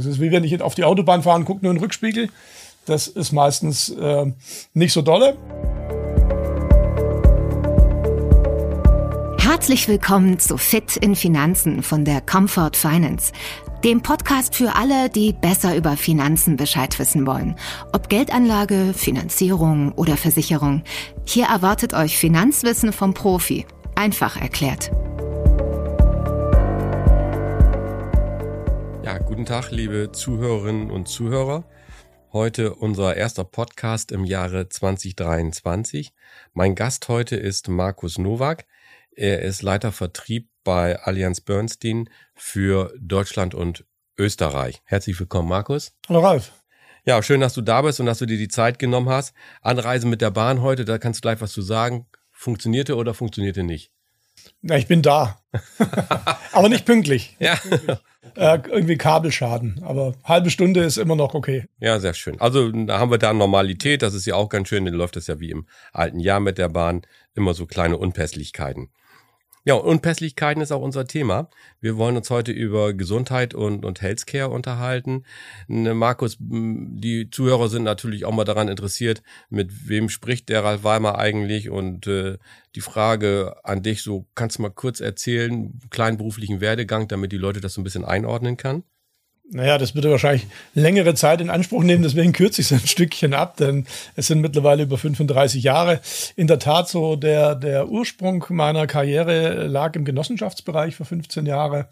Es ist wie wenn ich auf die Autobahn fahre und gucke nur in den Rückspiegel. Das ist meistens äh, nicht so dolle. Herzlich willkommen zu Fit in Finanzen von der Comfort Finance, dem Podcast für alle, die besser über Finanzen Bescheid wissen wollen. Ob Geldanlage, Finanzierung oder Versicherung. Hier erwartet euch Finanzwissen vom Profi. Einfach erklärt. Ja, guten Tag, liebe Zuhörerinnen und Zuhörer. Heute unser erster Podcast im Jahre 2023. Mein Gast heute ist Markus Nowak. Er ist Leiter Vertrieb bei Allianz Bernstein für Deutschland und Österreich. Herzlich willkommen, Markus. Hallo Ralf. Ja, schön, dass du da bist und dass du dir die Zeit genommen hast. Anreise mit der Bahn heute, da kannst du gleich was zu sagen. Funktionierte oder funktionierte nicht? Na, ich bin da. Aber nicht pünktlich. Ja. Äh, irgendwie Kabelschaden, aber halbe Stunde ist immer noch okay. Ja, sehr schön. Also da haben wir da Normalität, das ist ja auch ganz schön, dann läuft das ja wie im alten Jahr mit der Bahn, immer so kleine Unpässlichkeiten. Ja, Unpässlichkeiten ist auch unser Thema. Wir wollen uns heute über Gesundheit und, und Healthcare unterhalten. Ne, Markus, die Zuhörer sind natürlich auch mal daran interessiert, mit wem spricht der Ralf Weimer eigentlich? Und äh, die Frage an dich, so kannst du mal kurz erzählen, kleinen beruflichen Werdegang, damit die Leute das so ein bisschen einordnen kann? Naja, das würde wahrscheinlich längere Zeit in Anspruch nehmen, deswegen kürze ich es ein Stückchen ab, denn es sind mittlerweile über 35 Jahre. In der Tat so, der, der Ursprung meiner Karriere lag im Genossenschaftsbereich für 15 Jahre,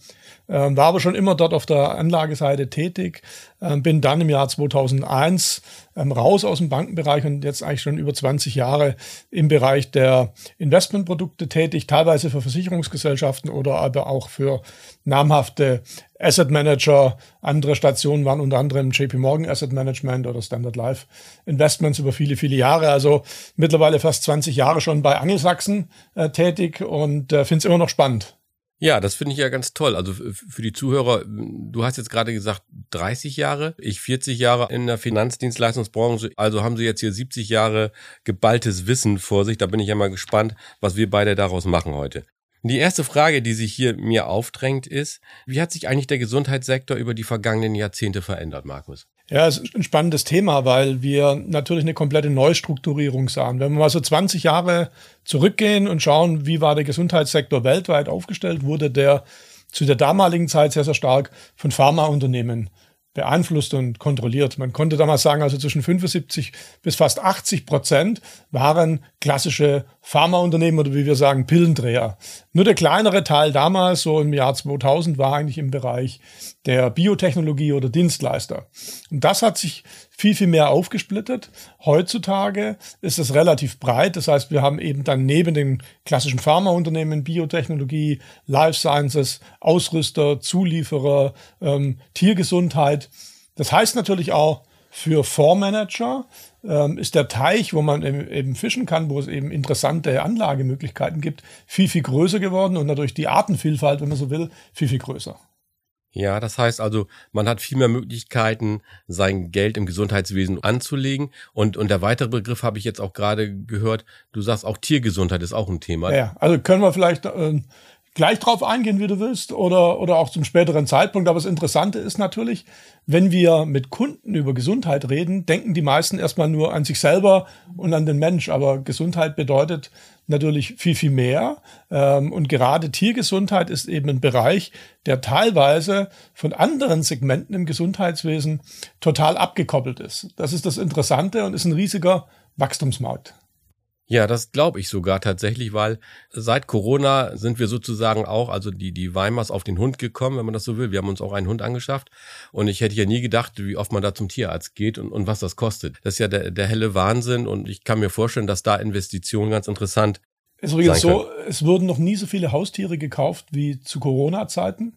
ähm, war aber schon immer dort auf der Anlageseite tätig, ähm, bin dann im Jahr 2001 ähm, raus aus dem Bankenbereich und jetzt eigentlich schon über 20 Jahre im Bereich der Investmentprodukte tätig, teilweise für Versicherungsgesellschaften oder aber auch für namhafte Asset Manager. Andere Stationen waren unter anderem JP Morgan Asset Management oder Standard Life Investments über viele, viele Jahre. Also mittlerweile fast 20 Jahre schon bei Angelsachsen äh, tätig und äh, finde es immer noch spannend. Ja, das finde ich ja ganz toll. Also für die Zuhörer, du hast jetzt gerade gesagt 30 Jahre, ich 40 Jahre in der Finanzdienstleistungsbranche, also haben sie jetzt hier 70 Jahre geballtes Wissen vor sich. Da bin ich ja mal gespannt, was wir beide daraus machen heute. Die erste Frage, die sich hier mir aufdrängt, ist, wie hat sich eigentlich der Gesundheitssektor über die vergangenen Jahrzehnte verändert, Markus? Ja, es ist ein spannendes Thema, weil wir natürlich eine komplette Neustrukturierung sahen. Wenn wir mal so 20 Jahre zurückgehen und schauen, wie war der Gesundheitssektor weltweit aufgestellt, wurde der zu der damaligen Zeit sehr, sehr stark von Pharmaunternehmen beeinflusst und kontrolliert. Man konnte damals sagen, also zwischen 75 bis fast 80 Prozent waren klassische Pharmaunternehmen oder wie wir sagen, Pillendreher. Nur der kleinere Teil damals, so im Jahr 2000, war eigentlich im Bereich der Biotechnologie oder Dienstleister. Und das hat sich viel, viel mehr aufgesplittet. Heutzutage ist es relativ breit. Das heißt, wir haben eben dann neben den klassischen Pharmaunternehmen Biotechnologie, Life Sciences, Ausrüster, Zulieferer, ähm, Tiergesundheit. Das heißt natürlich auch für Fondsmanager ähm, ist der Teich, wo man eben fischen kann, wo es eben interessante Anlagemöglichkeiten gibt, viel, viel größer geworden und dadurch die Artenvielfalt, wenn man so will, viel, viel größer. Ja, das heißt also, man hat viel mehr Möglichkeiten, sein Geld im Gesundheitswesen anzulegen. Und, und der weitere Begriff habe ich jetzt auch gerade gehört. Du sagst auch Tiergesundheit ist auch ein Thema. Ja, also können wir vielleicht äh, gleich drauf eingehen, wie du willst, oder, oder auch zum späteren Zeitpunkt. Aber das Interessante ist natürlich, wenn wir mit Kunden über Gesundheit reden, denken die meisten erstmal nur an sich selber und an den Mensch. Aber Gesundheit bedeutet natürlich viel, viel mehr. Ähm, und gerade Tiergesundheit ist eben ein Bereich, der teilweise von anderen Segmenten im Gesundheitswesen total abgekoppelt ist. Das ist das Interessante und ist ein riesiger Wachstumsmarkt. Ja, das glaube ich sogar tatsächlich, weil seit Corona sind wir sozusagen auch, also die, die Weimars auf den Hund gekommen, wenn man das so will. Wir haben uns auch einen Hund angeschafft und ich hätte ja nie gedacht, wie oft man da zum Tierarzt geht und, und was das kostet. Das ist ja der, der helle Wahnsinn und ich kann mir vorstellen, dass da Investitionen ganz interessant es ist übrigens so, es wurden noch nie so viele Haustiere gekauft wie zu Corona-Zeiten.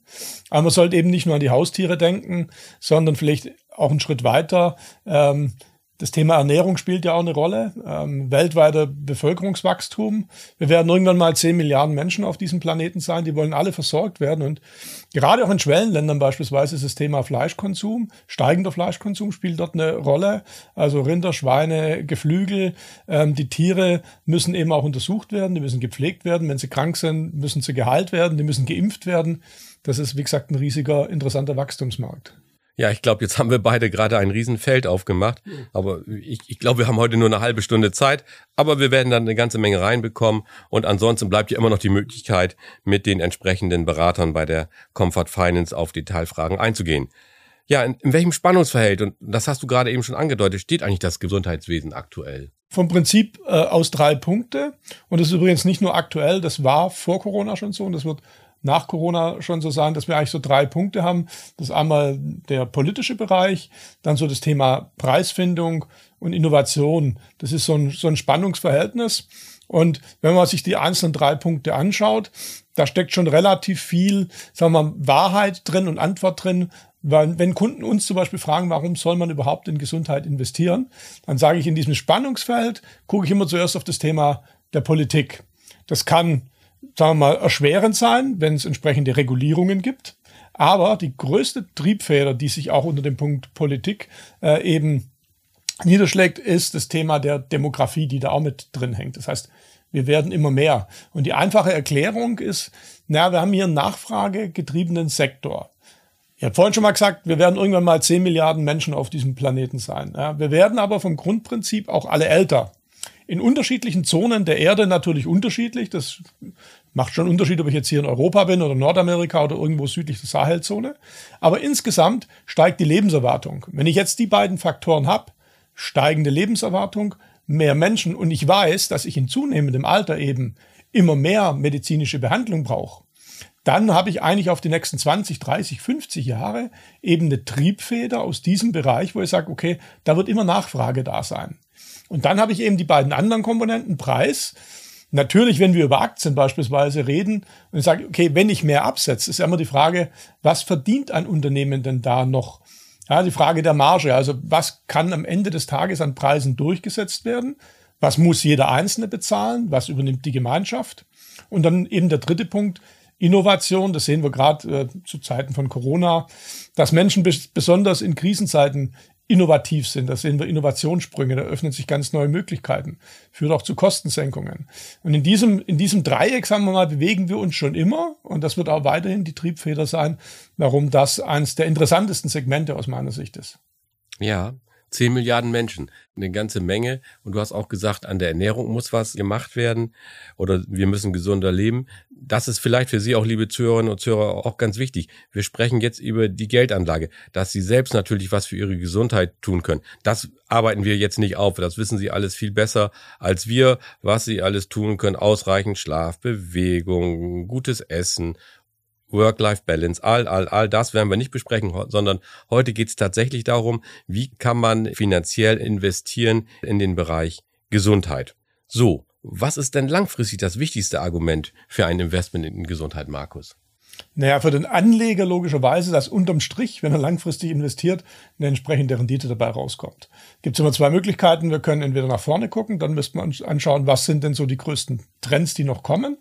Aber man sollte eben nicht nur an die Haustiere denken, sondern vielleicht auch einen Schritt weiter. Ähm, das Thema Ernährung spielt ja auch eine Rolle. Ähm, weltweiter Bevölkerungswachstum. Wir werden irgendwann mal 10 Milliarden Menschen auf diesem Planeten sein. Die wollen alle versorgt werden. Und gerade auch in Schwellenländern beispielsweise ist das Thema Fleischkonsum, steigender Fleischkonsum spielt dort eine Rolle. Also Rinder, Schweine, Geflügel. Ähm, die Tiere müssen eben auch untersucht werden. Die müssen gepflegt werden. Wenn sie krank sind, müssen sie geheilt werden. Die müssen geimpft werden. Das ist, wie gesagt, ein riesiger, interessanter Wachstumsmarkt. Ja, ich glaube, jetzt haben wir beide gerade ein Riesenfeld aufgemacht. Aber ich, ich glaube, wir haben heute nur eine halbe Stunde Zeit. Aber wir werden dann eine ganze Menge reinbekommen. Und ansonsten bleibt ja immer noch die Möglichkeit, mit den entsprechenden Beratern bei der Comfort Finance auf Detailfragen einzugehen. Ja, in, in welchem Spannungsverhältnis, und das hast du gerade eben schon angedeutet, steht eigentlich das Gesundheitswesen aktuell? Vom Prinzip äh, aus drei Punkte. Und das ist übrigens nicht nur aktuell, das war vor Corona schon so und das wird nach Corona schon so sein, dass wir eigentlich so drei Punkte haben. Das einmal der politische Bereich, dann so das Thema Preisfindung und Innovation. Das ist so ein, so ein Spannungsverhältnis. Und wenn man sich die einzelnen drei Punkte anschaut, da steckt schon relativ viel, sagen wir mal, Wahrheit drin und Antwort drin. Weil wenn Kunden uns zum Beispiel fragen, warum soll man überhaupt in Gesundheit investieren, dann sage ich in diesem Spannungsfeld, gucke ich immer zuerst auf das Thema der Politik. Das kann sagen wir mal, erschwerend sein, wenn es entsprechende Regulierungen gibt. Aber die größte Triebfeder, die sich auch unter dem Punkt Politik äh, eben niederschlägt, ist das Thema der Demografie, die da auch mit drin hängt. Das heißt, wir werden immer mehr. Und die einfache Erklärung ist, na, wir haben hier einen nachfragegetriebenen Sektor. Ich habe vorhin schon mal gesagt, wir werden irgendwann mal 10 Milliarden Menschen auf diesem Planeten sein. Ja, wir werden aber vom Grundprinzip auch alle älter in unterschiedlichen Zonen der Erde natürlich unterschiedlich. Das macht schon Unterschied, ob ich jetzt hier in Europa bin oder Nordamerika oder irgendwo südlich der Sahelzone. Aber insgesamt steigt die Lebenserwartung. Wenn ich jetzt die beiden Faktoren habe, steigende Lebenserwartung, mehr Menschen und ich weiß, dass ich in zunehmendem Alter eben immer mehr medizinische Behandlung brauche, dann habe ich eigentlich auf die nächsten 20, 30, 50 Jahre eben eine Triebfeder aus diesem Bereich, wo ich sage, okay, da wird immer Nachfrage da sein. Und dann habe ich eben die beiden anderen Komponenten, Preis. Natürlich, wenn wir über Aktien beispielsweise reden und ich sage, okay, wenn ich mehr absetze, ist immer die Frage, was verdient ein Unternehmen denn da noch? Ja, die Frage der Marge. Also was kann am Ende des Tages an Preisen durchgesetzt werden? Was muss jeder Einzelne bezahlen? Was übernimmt die Gemeinschaft? Und dann eben der dritte Punkt, Innovation. Das sehen wir gerade äh, zu Zeiten von Corona, dass Menschen besonders in Krisenzeiten innovativ sind. Da sehen wir Innovationssprünge, da öffnen sich ganz neue Möglichkeiten, führt auch zu Kostensenkungen. Und in diesem, in diesem Dreieck, sagen wir mal, bewegen wir uns schon immer und das wird auch weiterhin die Triebfeder sein, warum das eines der interessantesten Segmente aus meiner Sicht ist. Ja, 10 Milliarden Menschen, eine ganze Menge. Und du hast auch gesagt, an der Ernährung muss was gemacht werden oder wir müssen gesunder leben. Das ist vielleicht für Sie auch, liebe Zuhörerinnen und Zuhörer, auch ganz wichtig. Wir sprechen jetzt über die Geldanlage, dass Sie selbst natürlich was für Ihre Gesundheit tun können. Das arbeiten wir jetzt nicht auf. Das wissen Sie alles viel besser als wir, was Sie alles tun können. Ausreichend Schlaf, Bewegung, gutes Essen Work-Life-Balance, all, all, all das werden wir nicht besprechen, sondern heute geht es tatsächlich darum, wie kann man finanziell investieren in den Bereich Gesundheit. So, was ist denn langfristig das wichtigste Argument für ein Investment in Gesundheit, Markus? Naja, für den Anleger logischerweise, dass unterm Strich, wenn er langfristig investiert, eine entsprechende Rendite dabei rauskommt. Gibt es immer zwei Möglichkeiten. Wir können entweder nach vorne gucken, dann müssten wir uns anschauen, was sind denn so die größten Trends, die noch kommen.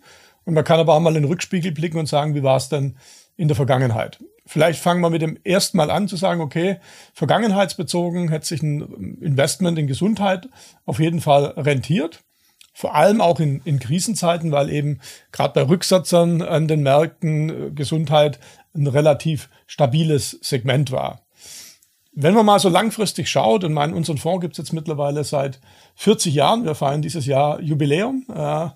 Und man kann aber auch mal in den Rückspiegel blicken und sagen, wie war es denn in der Vergangenheit? Vielleicht fangen wir mit dem ersten Mal an zu sagen, okay, vergangenheitsbezogen hätte sich ein Investment in Gesundheit auf jeden Fall rentiert. Vor allem auch in, in Krisenzeiten, weil eben gerade bei Rücksetzern an den Märkten äh, Gesundheit ein relativ stabiles Segment war. Wenn man mal so langfristig schaut, und meinen, unseren Fonds gibt es jetzt mittlerweile seit 40 Jahren, wir feiern dieses Jahr Jubiläum, äh,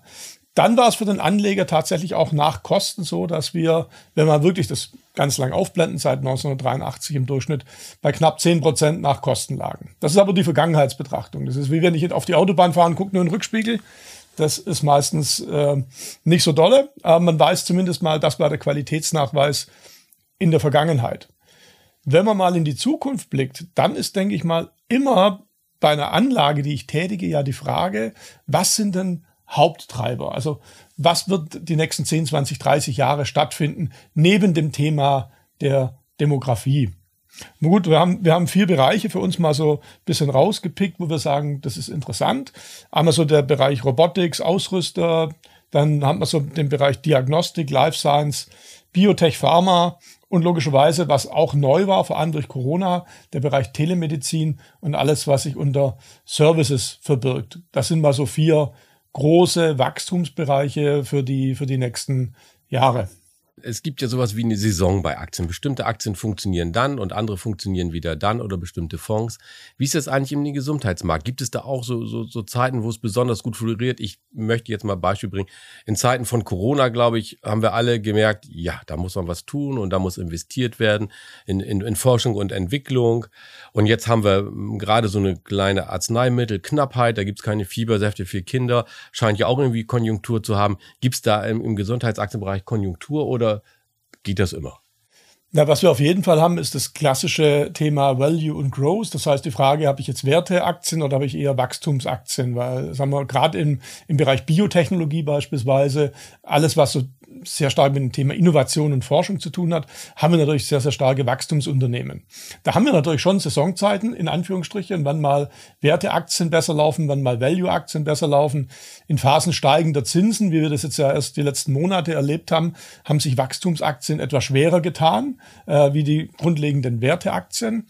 dann war es für den Anleger tatsächlich auch nach Kosten so, dass wir, wenn man wirklich das ganz lang aufblenden, seit 1983 im Durchschnitt bei knapp 10 Prozent nach Kosten lagen. Das ist aber die Vergangenheitsbetrachtung. Das ist wie wenn ich auf die Autobahn fahre und gucke nur in den Rückspiegel. Das ist meistens äh, nicht so dolle, aber man weiß zumindest mal, das war der Qualitätsnachweis in der Vergangenheit. Wenn man mal in die Zukunft blickt, dann ist, denke ich mal, immer bei einer Anlage, die ich tätige, ja die Frage, was sind denn Haupttreiber? Also was wird die nächsten 10, 20, 30 Jahre stattfinden neben dem Thema der Demografie? Gut, wir haben, wir haben vier Bereiche für uns mal so ein bisschen rausgepickt, wo wir sagen, das ist interessant. Einmal so der Bereich Robotics, Ausrüster, dann haben wir so den Bereich Diagnostik, Life Science, Biotech, Pharma und logischerweise, was auch neu war, vor allem durch Corona, der Bereich Telemedizin und alles, was sich unter Services verbirgt. Das sind mal so vier große Wachstumsbereiche für die, für die nächsten Jahre. Es gibt ja sowas wie eine Saison bei Aktien. Bestimmte Aktien funktionieren dann und andere funktionieren wieder dann oder bestimmte Fonds. Wie ist das eigentlich im Gesundheitsmarkt? Gibt es da auch so, so, so Zeiten, wo es besonders gut floriert? Ich möchte jetzt mal Beispiel bringen. In Zeiten von Corona, glaube ich, haben wir alle gemerkt, ja, da muss man was tun und da muss investiert werden in, in, in Forschung und Entwicklung. Und jetzt haben wir hm, gerade so eine kleine Arzneimittelknappheit, da gibt es keine Fiebersäfte für Kinder, scheint ja auch irgendwie Konjunktur zu haben. Gibt es da im, im Gesundheitsaktienbereich Konjunktur oder geht das immer? Ja, was wir auf jeden Fall haben, ist das klassische Thema Value und Growth. Das heißt, die Frage, habe ich jetzt Werteaktien oder habe ich eher Wachstumsaktien? Weil, sagen wir, gerade im, im Bereich Biotechnologie beispielsweise, alles, was so sehr stark mit dem Thema Innovation und Forschung zu tun hat, haben wir natürlich sehr, sehr starke Wachstumsunternehmen. Da haben wir natürlich schon Saisonzeiten, in Anführungsstrichen, wann mal Werteaktien besser laufen, wann mal Value-Aktien besser laufen. In Phasen steigender Zinsen, wie wir das jetzt ja erst die letzten Monate erlebt haben, haben sich Wachstumsaktien etwas schwerer getan, äh, wie die grundlegenden Werteaktien.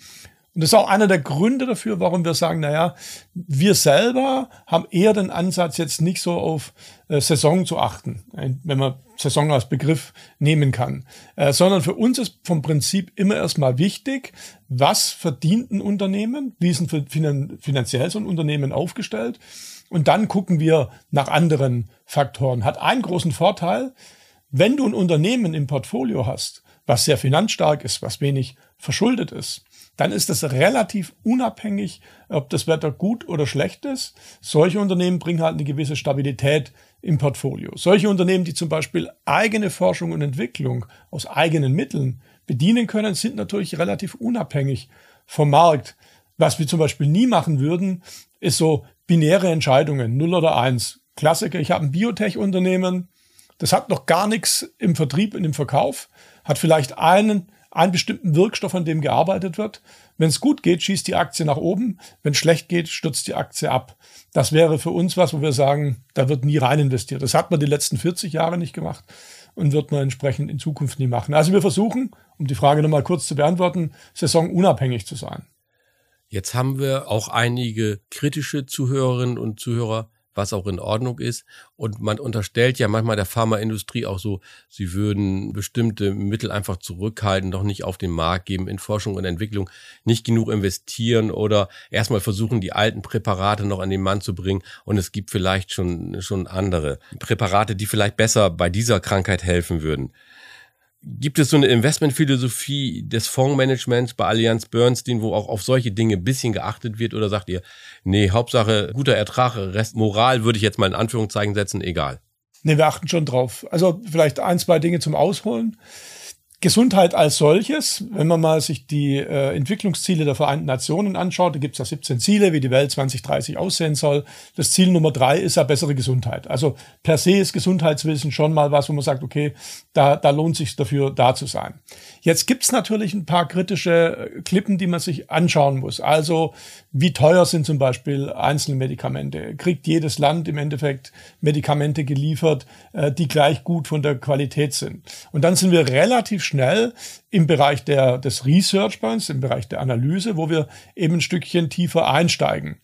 Und das ist auch einer der Gründe dafür, warum wir sagen, naja, wir selber haben eher den Ansatz, jetzt nicht so auf äh, Saison zu achten, wenn man Saison als Begriff nehmen kann, äh, sondern für uns ist vom Prinzip immer erstmal wichtig, was verdient ein Unternehmen, wie ist ein finanziell so ein Unternehmen aufgestellt und dann gucken wir nach anderen Faktoren. Hat einen großen Vorteil, wenn du ein Unternehmen im Portfolio hast, was sehr finanzstark ist, was wenig verschuldet ist, dann ist es relativ unabhängig, ob das Wetter gut oder schlecht ist. Solche Unternehmen bringen halt eine gewisse Stabilität im Portfolio. Solche Unternehmen, die zum Beispiel eigene Forschung und Entwicklung aus eigenen Mitteln bedienen können, sind natürlich relativ unabhängig vom Markt. Was wir zum Beispiel nie machen würden, ist so binäre Entscheidungen, 0 oder 1. Klassiker, ich habe ein Biotech-Unternehmen, das hat noch gar nichts im Vertrieb und im Verkauf, hat vielleicht einen einen bestimmten Wirkstoff, an dem gearbeitet wird. Wenn es gut geht, schießt die Aktie nach oben. Wenn schlecht geht, stürzt die Aktie ab. Das wäre für uns was, wo wir sagen, da wird nie rein investiert. Das hat man die letzten 40 Jahre nicht gemacht und wird man entsprechend in Zukunft nie machen. Also wir versuchen, um die Frage nochmal kurz zu beantworten, saisonunabhängig zu sein. Jetzt haben wir auch einige kritische Zuhörerinnen und Zuhörer, was auch in Ordnung ist. Und man unterstellt ja manchmal der Pharmaindustrie auch so, sie würden bestimmte Mittel einfach zurückhalten, doch nicht auf den Markt geben, in Forschung und Entwicklung nicht genug investieren oder erstmal versuchen, die alten Präparate noch an den Mann zu bringen. Und es gibt vielleicht schon, schon andere Präparate, die vielleicht besser bei dieser Krankheit helfen würden. Gibt es so eine Investmentphilosophie des Fondsmanagements bei Allianz Bernstein, wo auch auf solche Dinge ein bisschen geachtet wird? Oder sagt ihr, nee, Hauptsache guter Ertrag, Rest Moral würde ich jetzt mal in Anführungszeichen setzen, egal? Nee, wir achten schon drauf. Also vielleicht ein, zwei Dinge zum Ausholen. Gesundheit als solches, wenn man mal sich die äh, Entwicklungsziele der Vereinten Nationen anschaut, da gibt es ja 17 Ziele, wie die Welt 2030 aussehen soll. Das Ziel Nummer drei ist ja bessere Gesundheit. Also per se ist Gesundheitswissen schon mal was, wo man sagt, okay, da, da lohnt sich dafür da zu sein. Jetzt gibt's natürlich ein paar kritische äh, Klippen, die man sich anschauen muss. Also wie teuer sind zum Beispiel einzelne Medikamente? Kriegt jedes Land im Endeffekt Medikamente geliefert, äh, die gleich gut von der Qualität sind? Und dann sind wir relativ schnell im Bereich der, des Research bei uns, im Bereich der Analyse, wo wir eben ein Stückchen tiefer einsteigen.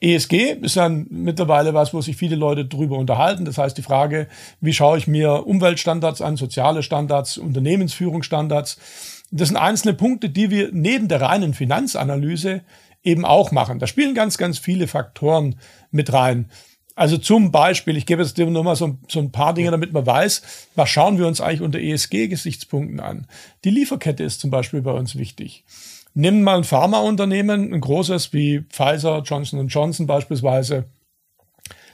ESG ist dann mittlerweile was, wo sich viele Leute drüber unterhalten. Das heißt, die Frage, wie schaue ich mir Umweltstandards an, soziale Standards, Unternehmensführungsstandards. Das sind einzelne Punkte, die wir neben der reinen Finanzanalyse eben auch machen. Da spielen ganz, ganz viele Faktoren mit rein. Also zum Beispiel, ich gebe jetzt nur mal so, so ein paar Dinge, damit man weiß, was schauen wir uns eigentlich unter ESG-Gesichtspunkten an. Die Lieferkette ist zum Beispiel bei uns wichtig. Nimm mal ein Pharmaunternehmen, ein großes wie Pfizer, Johnson Johnson beispielsweise.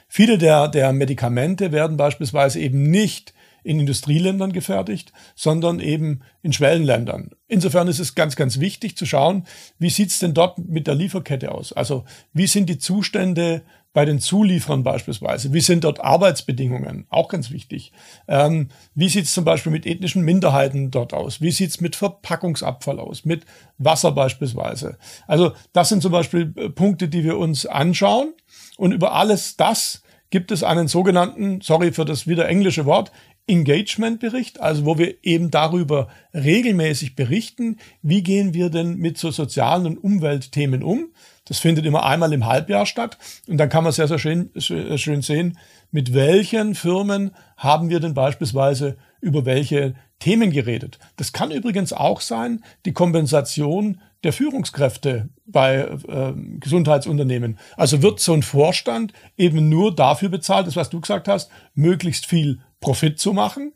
Viele der, der Medikamente werden beispielsweise eben nicht in Industrieländern gefertigt, sondern eben in Schwellenländern. Insofern ist es ganz, ganz wichtig zu schauen, wie sieht's denn dort mit der Lieferkette aus? Also wie sind die Zustände bei den Zulieferern beispielsweise? Wie sind dort Arbeitsbedingungen? Auch ganz wichtig. Ähm, wie sieht es zum Beispiel mit ethnischen Minderheiten dort aus? Wie sieht es mit Verpackungsabfall aus? Mit Wasser beispielsweise? Also das sind zum Beispiel äh, Punkte, die wir uns anschauen. Und über alles das gibt es einen sogenannten, sorry für das wieder englische Wort, Engagement-Bericht, also wo wir eben darüber regelmäßig berichten, wie gehen wir denn mit so sozialen und Umweltthemen um. Das findet immer einmal im Halbjahr statt. Und dann kann man sehr, sehr schön, schön sehen, mit welchen Firmen haben wir denn beispielsweise über welche Themen geredet. Das kann übrigens auch sein, die Kompensation der Führungskräfte bei äh, Gesundheitsunternehmen. Also wird so ein Vorstand eben nur dafür bezahlt, das was du gesagt hast, möglichst viel Profit zu machen?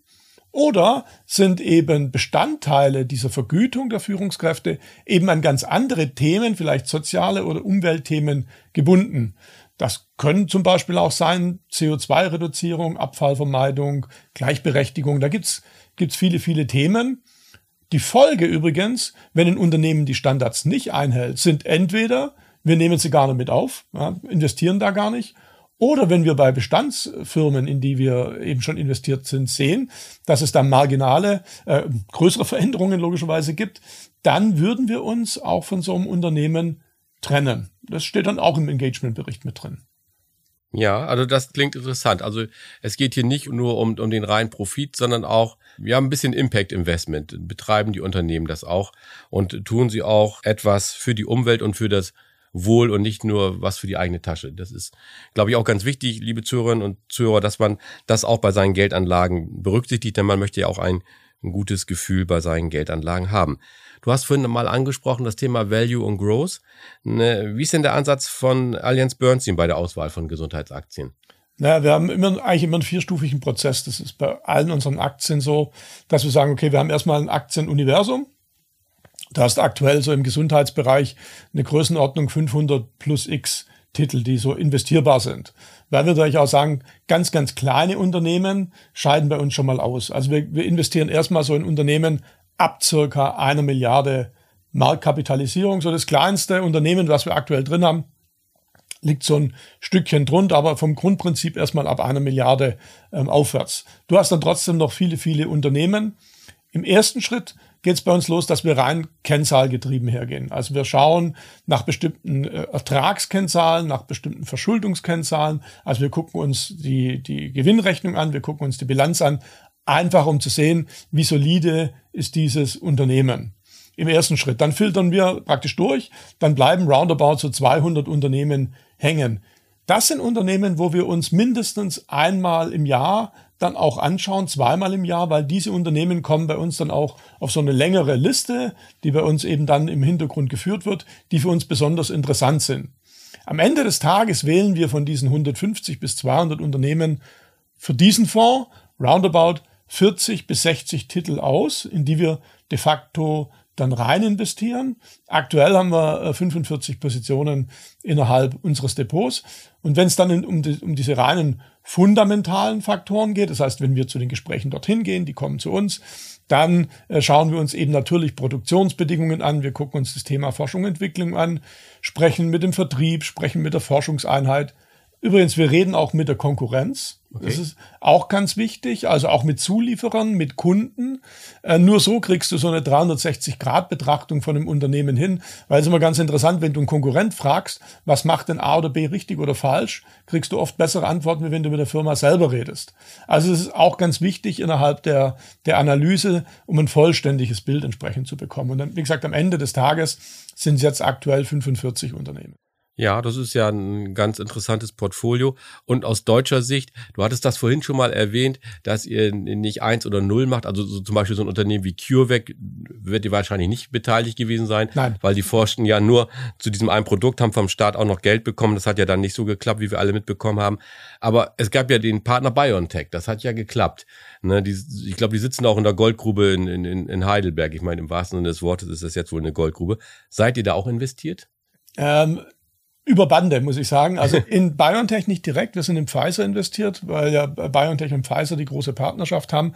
Oder sind eben Bestandteile dieser Vergütung der Führungskräfte eben an ganz andere Themen, vielleicht soziale oder Umweltthemen gebunden? Das können zum Beispiel auch sein CO2-Reduzierung, Abfallvermeidung, Gleichberechtigung. Da gibt's gibt's viele, viele Themen. Die Folge übrigens, wenn ein Unternehmen die Standards nicht einhält, sind entweder wir nehmen sie gar nicht mit auf, ja, investieren da gar nicht, oder wenn wir bei Bestandsfirmen, in die wir eben schon investiert sind, sehen, dass es da marginale, äh, größere Veränderungen logischerweise gibt, dann würden wir uns auch von so einem Unternehmen trennen. Das steht dann auch im Engagementbericht mit drin. Ja, also das klingt interessant. Also es geht hier nicht nur um, um den reinen Profit, sondern auch, wir haben ein bisschen Impact Investment, betreiben die Unternehmen das auch und tun sie auch etwas für die Umwelt und für das Wohl und nicht nur was für die eigene Tasche. Das ist, glaube ich, auch ganz wichtig, liebe Zuhörerinnen und Zuhörer, dass man das auch bei seinen Geldanlagen berücksichtigt, denn man möchte ja auch ein, ein gutes Gefühl bei seinen Geldanlagen haben. Du hast vorhin mal angesprochen das Thema Value und Growth. Ne, wie ist denn der Ansatz von Allianz Bernstein bei der Auswahl von Gesundheitsaktien? Naja, wir haben immer, eigentlich immer einen vierstufigen Prozess. Das ist bei allen unseren Aktien so, dass wir sagen, okay, wir haben erstmal ein Aktienuniversum. Du hast aktuell so im Gesundheitsbereich eine Größenordnung 500 plus X Titel, die so investierbar sind. Weil wir natürlich auch sagen, ganz, ganz kleine Unternehmen scheiden bei uns schon mal aus. Also wir, wir investieren erstmal so in Unternehmen ab circa einer Milliarde Marktkapitalisierung. So das kleinste Unternehmen, was wir aktuell drin haben, liegt so ein Stückchen drunter, aber vom Grundprinzip erstmal ab einer Milliarde ähm, aufwärts. Du hast dann trotzdem noch viele, viele Unternehmen. Im ersten Schritt geht es bei uns los, dass wir rein kennzahlgetrieben hergehen. Also wir schauen nach bestimmten äh, Ertragskennzahlen, nach bestimmten Verschuldungskennzahlen. Also wir gucken uns die, die Gewinnrechnung an, wir gucken uns die Bilanz an, einfach um zu sehen, wie solide ist dieses Unternehmen. Im ersten Schritt. Dann filtern wir praktisch durch, dann bleiben roundabout so 200 Unternehmen hängen. Das sind Unternehmen, wo wir uns mindestens einmal im Jahr dann auch anschauen, zweimal im Jahr, weil diese Unternehmen kommen bei uns dann auch auf so eine längere Liste, die bei uns eben dann im Hintergrund geführt wird, die für uns besonders interessant sind. Am Ende des Tages wählen wir von diesen 150 bis 200 Unternehmen für diesen Fonds roundabout 40 bis 60 Titel aus, in die wir de facto dann rein investieren. Aktuell haben wir 45 äh, Positionen innerhalb unseres Depots. Und wenn es dann um, die, um diese reinen fundamentalen Faktoren geht, das heißt, wenn wir zu den Gesprächen dorthin gehen, die kommen zu uns, dann äh, schauen wir uns eben natürlich Produktionsbedingungen an, wir gucken uns das Thema Forschung und Entwicklung an, sprechen mit dem Vertrieb, sprechen mit der Forschungseinheit, Übrigens, wir reden auch mit der Konkurrenz. Okay. Das ist auch ganz wichtig, also auch mit Zulieferern, mit Kunden. Äh, nur so kriegst du so eine 360-Grad-Betrachtung von einem Unternehmen hin, weil es immer ganz interessant, wenn du einen Konkurrent fragst, was macht denn A oder B richtig oder falsch, kriegst du oft bessere Antworten, wie wenn du mit der Firma selber redest. Also es ist auch ganz wichtig innerhalb der, der Analyse, um ein vollständiges Bild entsprechend zu bekommen. Und dann, wie gesagt, am Ende des Tages sind es jetzt aktuell 45 Unternehmen. Ja, das ist ja ein ganz interessantes Portfolio. Und aus deutscher Sicht, du hattest das vorhin schon mal erwähnt, dass ihr nicht eins oder null macht. Also so zum Beispiel so ein Unternehmen wie CureVac wird ihr wahrscheinlich nicht beteiligt gewesen sein, Nein. weil die forschten ja nur zu diesem einen Produkt, haben vom Staat auch noch Geld bekommen. Das hat ja dann nicht so geklappt, wie wir alle mitbekommen haben. Aber es gab ja den Partner BioNTech, das hat ja geklappt. Ne, die, ich glaube, die sitzen auch in der Goldgrube in, in, in Heidelberg. Ich meine, im wahrsten Sinne des Wortes ist das jetzt wohl eine Goldgrube. Seid ihr da auch investiert? Ähm, über Bande, muss ich sagen. Also in BioNTech nicht direkt. Wir sind in Pfizer investiert, weil ja BioNTech und Pfizer die große Partnerschaft haben.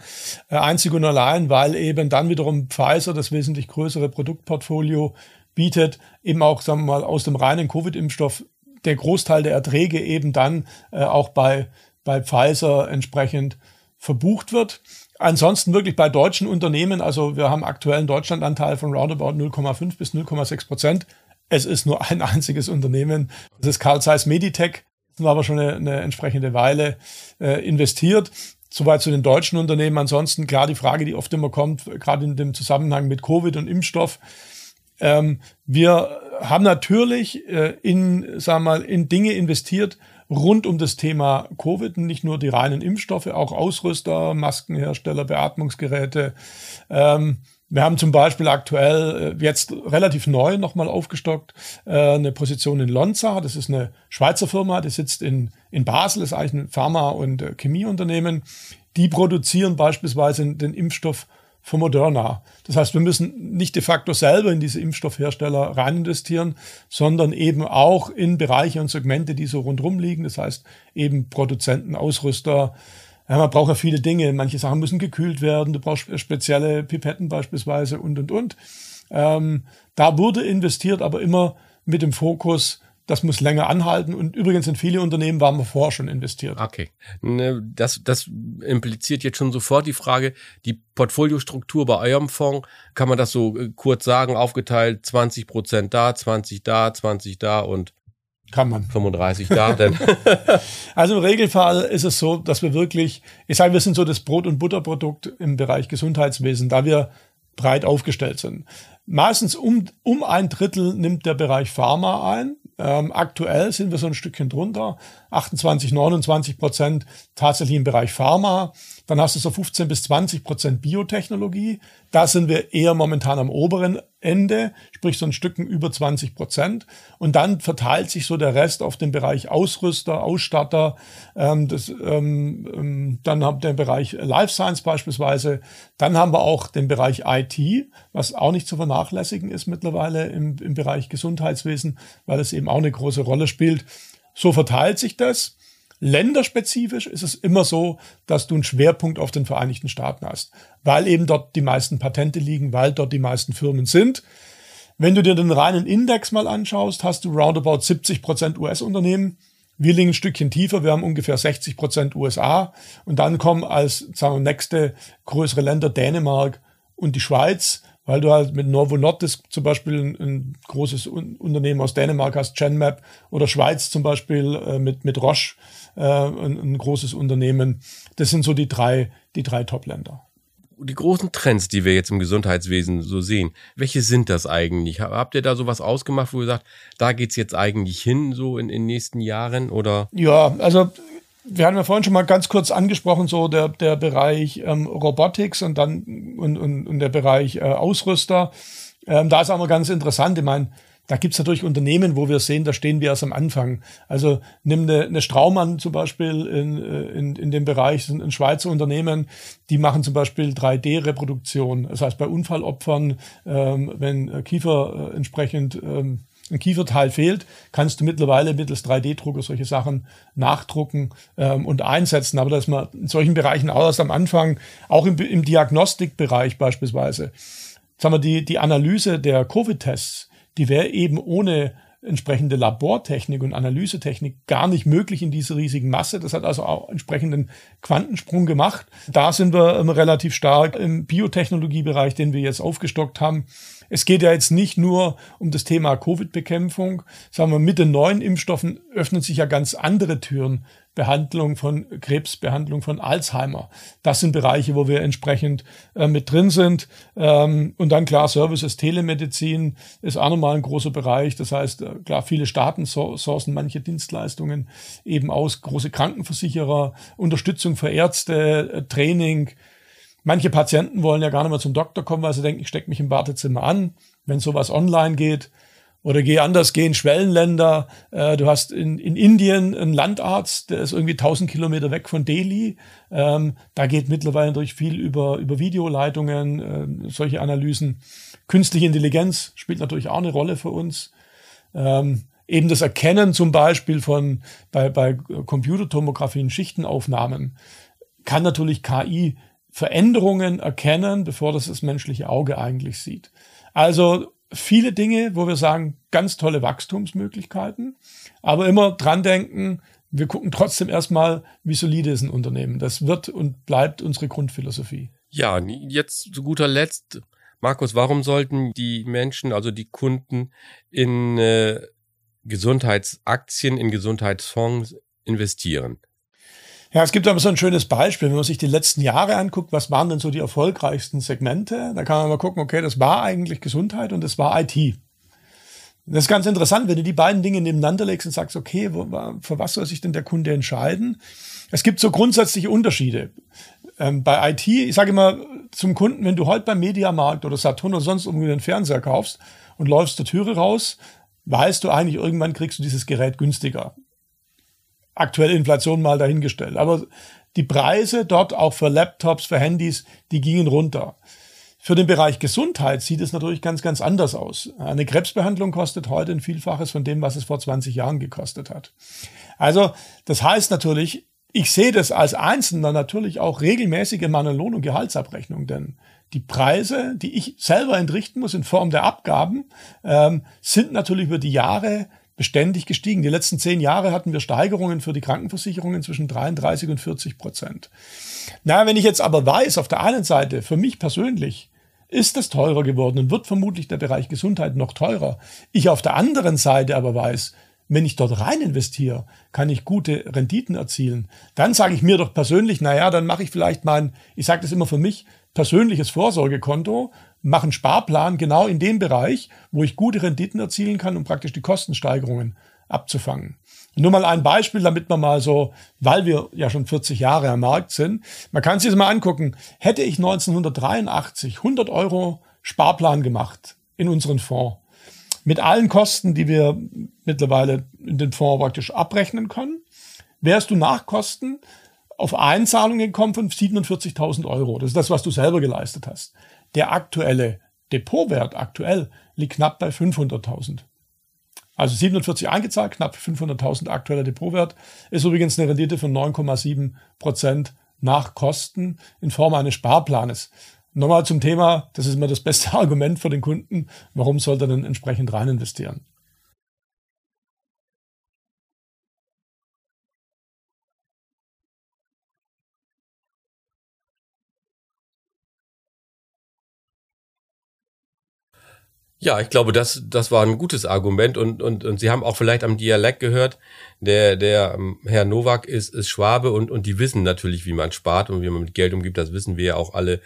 Äh, einzig und allein, weil eben dann wiederum Pfizer das wesentlich größere Produktportfolio bietet, eben auch, sagen wir mal, aus dem reinen Covid-Impfstoff der Großteil der Erträge eben dann äh, auch bei, bei Pfizer entsprechend verbucht wird. Ansonsten wirklich bei deutschen Unternehmen, also wir haben aktuell einen Deutschlandanteil von roundabout 0,5 bis 0,6 Prozent. Es ist nur ein einziges Unternehmen. Das ist Carl Zeiss Meditech. Das war aber schon eine, eine entsprechende Weile äh, investiert. Soweit zu den deutschen Unternehmen. Ansonsten klar die Frage, die oft immer kommt, gerade in dem Zusammenhang mit Covid und Impfstoff. Ähm, wir haben natürlich äh, in, sagen wir mal, in Dinge investiert rund um das Thema Covid, nicht nur die reinen Impfstoffe, auch Ausrüster, Maskenhersteller, Beatmungsgeräte. Ähm, wir haben zum Beispiel aktuell äh, jetzt relativ neu nochmal aufgestockt äh, eine Position in Lonza. Das ist eine Schweizer Firma, die sitzt in, in Basel, ist eigentlich ein Pharma- und äh, Chemieunternehmen. Die produzieren beispielsweise den Impfstoff für Moderna. Das heißt, wir müssen nicht de facto selber in diese Impfstoffhersteller rein investieren, sondern eben auch in Bereiche und Segmente, die so rundherum liegen. Das heißt, eben Produzenten, Ausrüster. Ja, man braucht ja viele Dinge. Manche Sachen müssen gekühlt werden. Du brauchst spezielle Pipetten beispielsweise und, und, und. Ähm, da wurde investiert, aber immer mit dem Fokus, das muss länger anhalten. Und übrigens in viele Unternehmen waren wir vorher schon investiert. Okay. Ne, das, das impliziert jetzt schon sofort die Frage, die Portfoliostruktur bei eurem Fonds, kann man das so äh, kurz sagen, aufgeteilt 20 Prozent da, 20 da, 20 da und kann man. 35 da, denn. also im Regelfall ist es so, dass wir wirklich, ich sage, wir sind so das Brot- und Butterprodukt im Bereich Gesundheitswesen, da wir breit aufgestellt sind. Meistens um, um ein Drittel nimmt der Bereich Pharma ein. Ähm, aktuell sind wir so ein Stückchen drunter, 28, 29 Prozent tatsächlich im Bereich Pharma. Dann hast du so 15 bis 20 Prozent Biotechnologie. Da sind wir eher momentan am oberen Ende, sprich so ein Stücken über 20 Prozent. Und dann verteilt sich so der Rest auf den Bereich Ausrüster, Ausstatter. Ähm, das, ähm, ähm dann haben wir den Bereich Life Science beispielsweise. Dann haben wir auch den Bereich IT, was auch nicht zu vernachlässigen ist mittlerweile im, im Bereich Gesundheitswesen, weil es eben auch eine große Rolle spielt. So verteilt sich das. Länderspezifisch ist es immer so, dass du einen Schwerpunkt auf den Vereinigten Staaten hast, weil eben dort die meisten Patente liegen, weil dort die meisten Firmen sind. Wenn du dir den reinen Index mal anschaust, hast du roundabout 70 Prozent US-Unternehmen. Wir liegen ein Stückchen tiefer, wir haben ungefähr 60 Prozent USA und dann kommen als sagen wir, nächste größere Länder Dänemark und die Schweiz weil du halt mit Novo Nordisk zum Beispiel ein, ein großes Un Unternehmen aus Dänemark hast, Genmap, oder Schweiz zum Beispiel äh, mit, mit Roche äh, ein, ein großes Unternehmen. Das sind so die drei, die drei Top-Länder die großen Trends, die wir jetzt im Gesundheitswesen so sehen, welche sind das eigentlich? Habt ihr da sowas ausgemacht, wo ihr sagt, da geht's jetzt eigentlich hin, so in den nächsten Jahren? Oder? Ja, also wir haben ja vorhin schon mal ganz kurz angesprochen, so der, der Bereich ähm, Robotics und dann und, und, und der Bereich äh, Ausrüster. Ähm, da ist auch mal ganz interessant. Ich meine, da gibt's natürlich Unternehmen, wo wir sehen, da stehen wir erst am Anfang. Also nimm eine, eine Straumann zum Beispiel in, äh, in, in dem Bereich, sind ein Schweizer Unternehmen, die machen zum Beispiel 3D-Reproduktion. Das heißt, bei Unfallopfern, ähm, wenn Kiefer äh, entsprechend ähm, ein Kieferteil fehlt, kannst du mittlerweile mittels 3D-Drucker solche Sachen nachdrucken ähm, und einsetzen. Aber dass man in solchen Bereichen auch erst am Anfang, auch im, im Diagnostikbereich beispielsweise, sagen wir, die, die Analyse der Covid-Tests, die wäre eben ohne entsprechende Labortechnik und Analysetechnik gar nicht möglich in dieser riesigen Masse. Das hat also auch entsprechenden Quantensprung gemacht. Da sind wir ähm, relativ stark im Biotechnologiebereich, den wir jetzt aufgestockt haben. Es geht ja jetzt nicht nur um das Thema Covid-Bekämpfung. Sagen wir, mit den neuen Impfstoffen öffnen sich ja ganz andere Türen. Behandlung von Krebs, Behandlung von Alzheimer. Das sind Bereiche, wo wir entsprechend äh, mit drin sind. Ähm, und dann klar, Services, Telemedizin ist auch nochmal ein großer Bereich. Das heißt, äh, klar, viele Staaten sourcen manche Dienstleistungen eben aus, große Krankenversicherer, Unterstützung für Ärzte, äh, Training, Manche Patienten wollen ja gar nicht mehr zum Doktor kommen, weil sie denken, ich stecke mich im Wartezimmer an. Wenn sowas online geht, oder geh anders, geh in Schwellenländer. Äh, du hast in, in Indien einen Landarzt, der ist irgendwie 1000 Kilometer weg von Delhi. Ähm, da geht mittlerweile durch viel über, über Videoleitungen, äh, solche Analysen. Künstliche Intelligenz spielt natürlich auch eine Rolle für uns. Ähm, eben das Erkennen zum Beispiel von bei, bei Computertomographie Schichtenaufnahmen kann natürlich KI Veränderungen erkennen, bevor das das menschliche Auge eigentlich sieht. Also viele Dinge, wo wir sagen, ganz tolle Wachstumsmöglichkeiten, aber immer dran denken, wir gucken trotzdem erstmal, wie solide ist ein Unternehmen. Das wird und bleibt unsere Grundphilosophie. Ja, jetzt zu guter Letzt, Markus, warum sollten die Menschen, also die Kunden in äh, Gesundheitsaktien, in Gesundheitsfonds investieren? Ja, es gibt aber so ein schönes Beispiel, wenn man sich die letzten Jahre anguckt, was waren denn so die erfolgreichsten Segmente? Da kann man mal gucken, okay, das war eigentlich Gesundheit und das war IT. Das ist ganz interessant, wenn du die beiden Dinge nebeneinander legst und sagst, okay, für was soll sich denn der Kunde entscheiden? Es gibt so grundsätzliche Unterschiede. Ähm, bei IT, ich sage immer zum Kunden, wenn du heute beim Mediamarkt oder Saturn oder sonst irgendwie einen Fernseher kaufst und läufst zur Türe raus, weißt du eigentlich, irgendwann kriegst du dieses Gerät günstiger aktuelle Inflation mal dahingestellt. Aber die Preise dort auch für Laptops, für Handys, die gingen runter. Für den Bereich Gesundheit sieht es natürlich ganz, ganz anders aus. Eine Krebsbehandlung kostet heute ein Vielfaches von dem, was es vor 20 Jahren gekostet hat. Also, das heißt natürlich, ich sehe das als Einzelner natürlich auch regelmäßig in meiner Lohn- und Gehaltsabrechnung, denn die Preise, die ich selber entrichten muss in Form der Abgaben, ähm, sind natürlich über die Jahre beständig gestiegen. Die letzten zehn Jahre hatten wir Steigerungen für die Krankenversicherungen zwischen 33 und 40 Prozent. Na, wenn ich jetzt aber weiß, auf der einen Seite, für mich persönlich, ist es teurer geworden und wird vermutlich der Bereich Gesundheit noch teurer. Ich auf der anderen Seite aber weiß, wenn ich dort rein investiere, kann ich gute Renditen erzielen. Dann sage ich mir doch persönlich, naja, dann mache ich vielleicht mein, ich sage das immer für mich, persönliches Vorsorgekonto, mache einen Sparplan genau in dem Bereich, wo ich gute Renditen erzielen kann, um praktisch die Kostensteigerungen abzufangen. Nur mal ein Beispiel, damit man mal so, weil wir ja schon 40 Jahre am Markt sind, man kann sich das mal angucken. Hätte ich 1983 100 Euro Sparplan gemacht in unseren Fonds, mit allen Kosten, die wir mittlerweile in den Fonds praktisch abrechnen können, wärst du nach Kosten auf Einzahlungen gekommen von 47.000 Euro. Das ist das, was du selber geleistet hast. Der aktuelle Depotwert aktuell liegt knapp bei 500.000. Also 47 eingezahlt, knapp 500.000 aktueller Depotwert. Ist übrigens eine Rendite von 9,7 Prozent nach Kosten in Form eines Sparplanes. Nochmal zum Thema, das ist immer das beste Argument für den Kunden. Warum sollte er denn entsprechend rein investieren? Ja, ich glaube, das, das war ein gutes Argument und, und, und Sie haben auch vielleicht am Dialekt gehört, der, der ähm, Herr Nowak ist, ist Schwabe und, und die wissen natürlich, wie man spart und wie man mit Geld umgibt, das wissen wir ja auch alle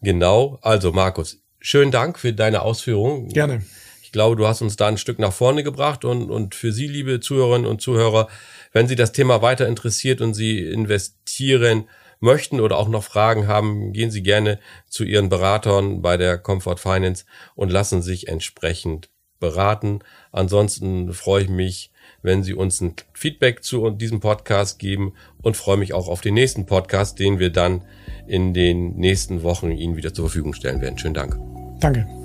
genau. Also Markus, schönen Dank für deine Ausführungen. Gerne. Ich glaube, du hast uns da ein Stück nach vorne gebracht und, und für Sie, liebe Zuhörerinnen und Zuhörer, wenn Sie das Thema weiter interessiert und Sie investieren, möchten oder auch noch Fragen haben, gehen Sie gerne zu Ihren Beratern bei der Comfort Finance und lassen sich entsprechend beraten. Ansonsten freue ich mich, wenn Sie uns ein Feedback zu diesem Podcast geben und freue mich auch auf den nächsten Podcast, den wir dann in den nächsten Wochen Ihnen wieder zur Verfügung stellen werden. Schönen Dank. Danke.